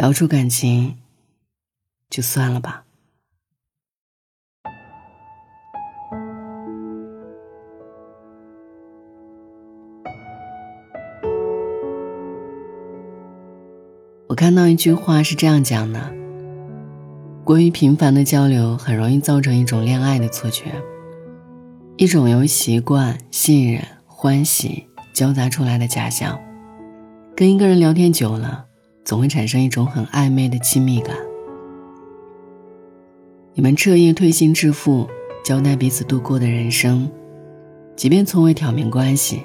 聊出感情，就算了吧。我看到一句话是这样讲的：过于频繁的交流，很容易造成一种恋爱的错觉，一种由习惯、信任、欢喜交杂出来的假象。跟一个人聊天久了，总会产生一种很暧昧的亲密感。你们彻夜推心置腹，交代彼此度过的人生，即便从未挑明关系，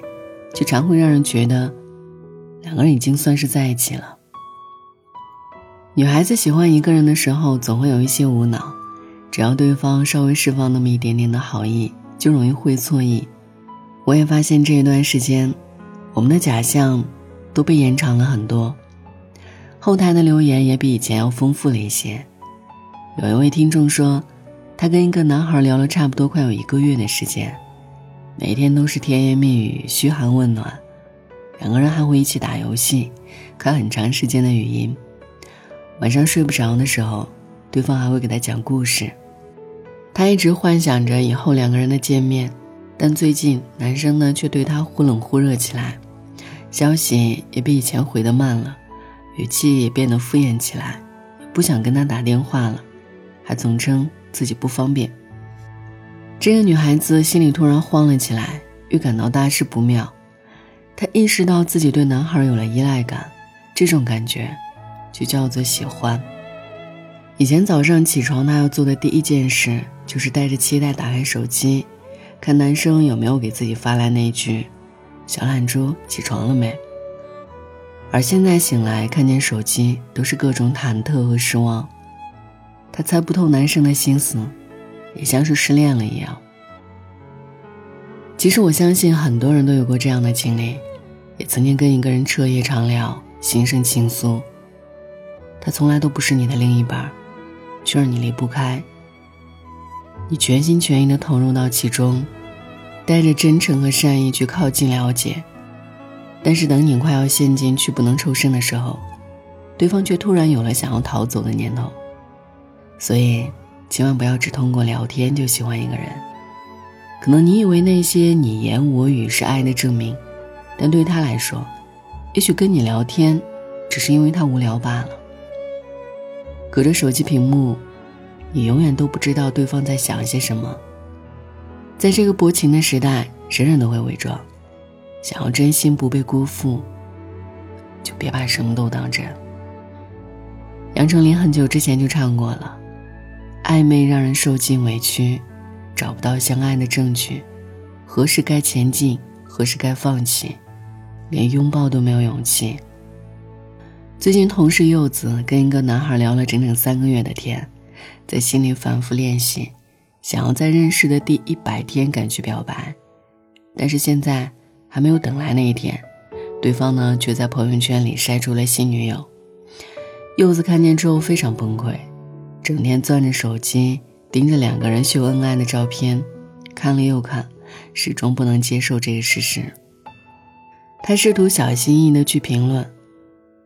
却常会让人觉得两个人已经算是在一起了。女孩子喜欢一个人的时候，总会有一些无脑，只要对方稍微释放那么一点点的好意，就容易会错意。我也发现这一段时间，我们的假象都被延长了很多，后台的留言也比以前要丰富了一些。有一位听众说，他跟一个男孩聊了差不多快有一个月的时间，每天都是甜言蜜语、嘘寒问暖，两个人还会一起打游戏，看很长时间的语音。晚上睡不着的时候，对方还会给他讲故事。他一直幻想着以后两个人的见面，但最近男生呢却对他忽冷忽热起来，消息也比以前回的慢了，语气也变得敷衍起来，不想跟他打电话了，还总称自己不方便。这个女孩子心里突然慌了起来，预感到大事不妙。她意识到自己对男孩有了依赖感，这种感觉。就叫做喜欢。以前早上起床，他要做的第一件事就是带着期待打开手机，看男生有没有给自己发来那句“小懒猪，起床了没”。而现在醒来，看见手机都是各种忐忑和失望。他猜不透男生的心思，也像是失恋了一样。其实我相信很多人都有过这样的经历，也曾经跟一个人彻夜长聊，心生情愫。他从来都不是你的另一半，却让你离不开。你全心全意的投入到其中，带着真诚和善意去靠近了解，但是等你快要陷进去不能抽身的时候，对方却突然有了想要逃走的念头。所以，千万不要只通过聊天就喜欢一个人。可能你以为那些你言我语是爱的证明，但对他来说，也许跟你聊天，只是因为他无聊罢了。隔着手机屏幕，你永远都不知道对方在想些什么。在这个薄情的时代，人人都会伪装。想要真心不被辜负，就别把什么都当真。杨丞琳很久之前就唱过了：“暧昧让人受尽委屈，找不到相爱的证据，何时该前进，何时该放弃，连拥抱都没有勇气。”最近，同事柚子跟一个男孩聊了整整三个月的天，在心里反复练习，想要在认识的第一百天敢去表白，但是现在还没有等来那一天，对方呢却在朋友圈里晒出了新女友。柚子看见之后非常崩溃，整天攥着手机盯着两个人秀恩爱的照片，看了又看，始终不能接受这个事实。他试图小心翼翼的去评论。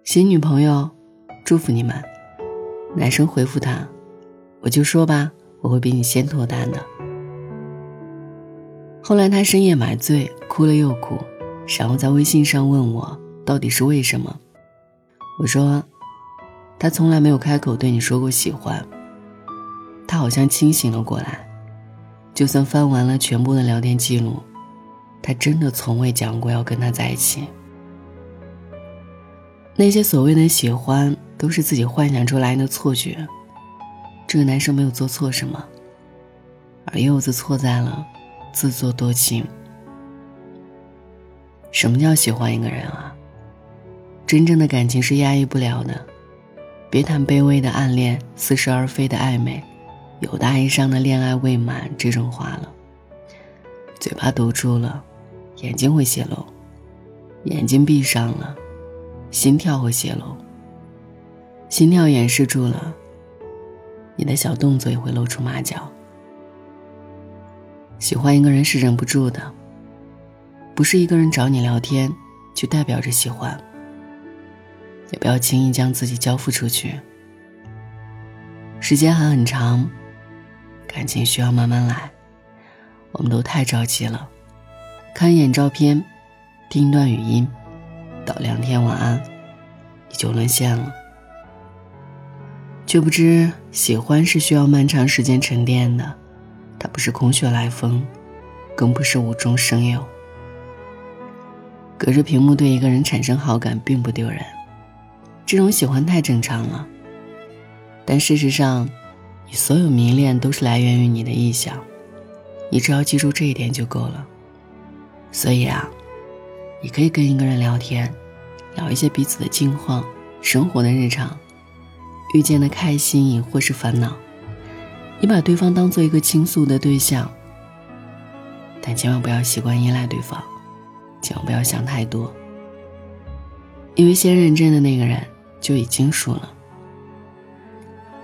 新女朋友，祝福你们。男生回复他：“我就说吧，我会比你先脱单的。”后来他深夜买醉，哭了又哭，然后在微信上问我到底是为什么。我说：“他从来没有开口对你说过喜欢。”他好像清醒了过来，就算翻完了全部的聊天记录，他真的从未讲过要跟他在一起。那些所谓的喜欢，都是自己幻想出来的错觉。这个男生没有做错什么，而柚子错在了自作多情。什么叫喜欢一个人啊？真正的感情是压抑不了的。别谈卑微的暗恋、似是而非的暧昧、有大意上的恋爱未满这种话了。嘴巴堵住了，眼睛会泄露；眼睛闭上了。心跳会泄露，心跳掩饰住了，你的小动作也会露出马脚。喜欢一个人是忍不住的，不是一个人找你聊天就代表着喜欢。也不要轻易将自己交付出去。时间还很长，感情需要慢慢来。我们都太着急了，看一眼照片，听一段语音，道两天晚安，你就沦陷了。却不知喜欢是需要漫长时间沉淀的，它不是空穴来风，更不是无中生有。隔着屏幕对一个人产生好感并不丢人，这种喜欢太正常了。但事实上，你所有迷恋都是来源于你的臆想，你只要记住这一点就够了。所以啊，你可以跟一个人聊天，聊一些彼此的近况、生活的日常。遇见的开心或是烦恼，你把对方当做一个倾诉的对象，但千万不要习惯依赖对方，千万不要想太多，因为先认真的那个人就已经输了。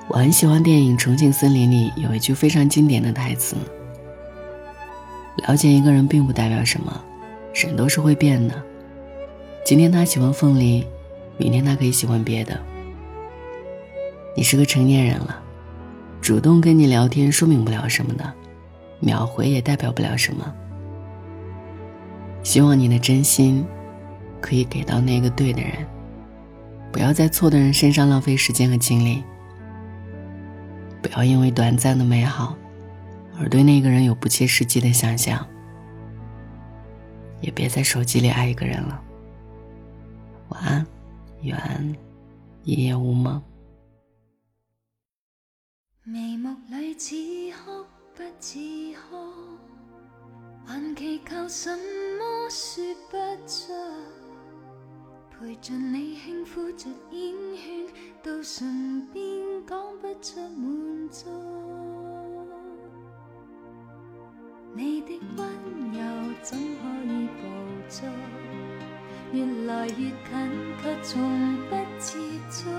我很喜欢电影《重庆森林》里有一句非常经典的台词：“了解一个人并不代表什么，人都是会变的。今天他喜欢凤梨，明天他可以喜欢别的。”你是个成年人了，主动跟你聊天说明不了什么的，秒回也代表不了什么。希望你的真心可以给到那个对的人，不要在错的人身上浪费时间和精力。不要因为短暂的美好而对那个人有不切实际的想象，也别在手机里爱一个人了。晚安，愿一夜无梦。眉目里似哭不似哭，还祈求什么说不出。陪着你轻抚着烟圈，到唇边讲不出满足。你的温柔怎可以捕捉？越来越近，却从不接触。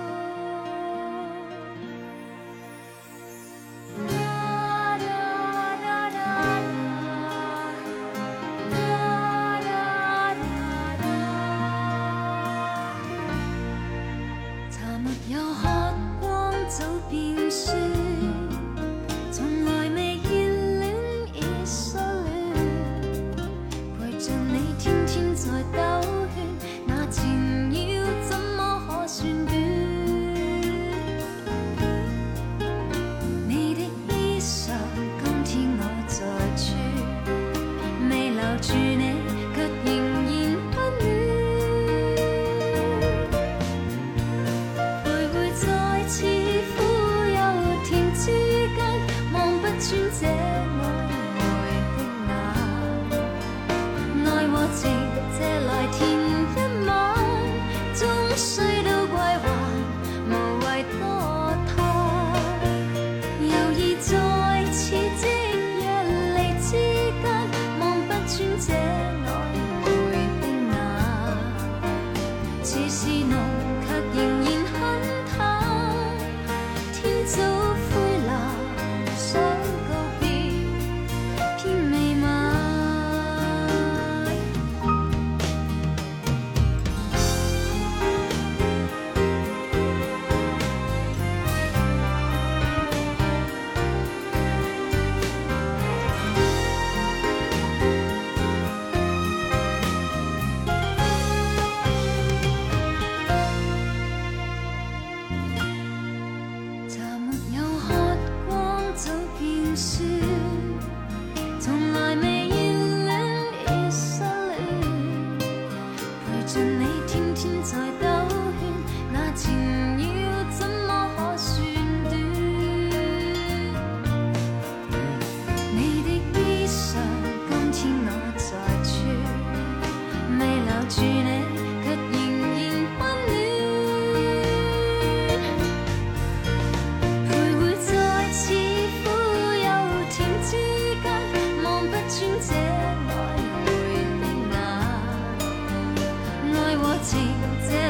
情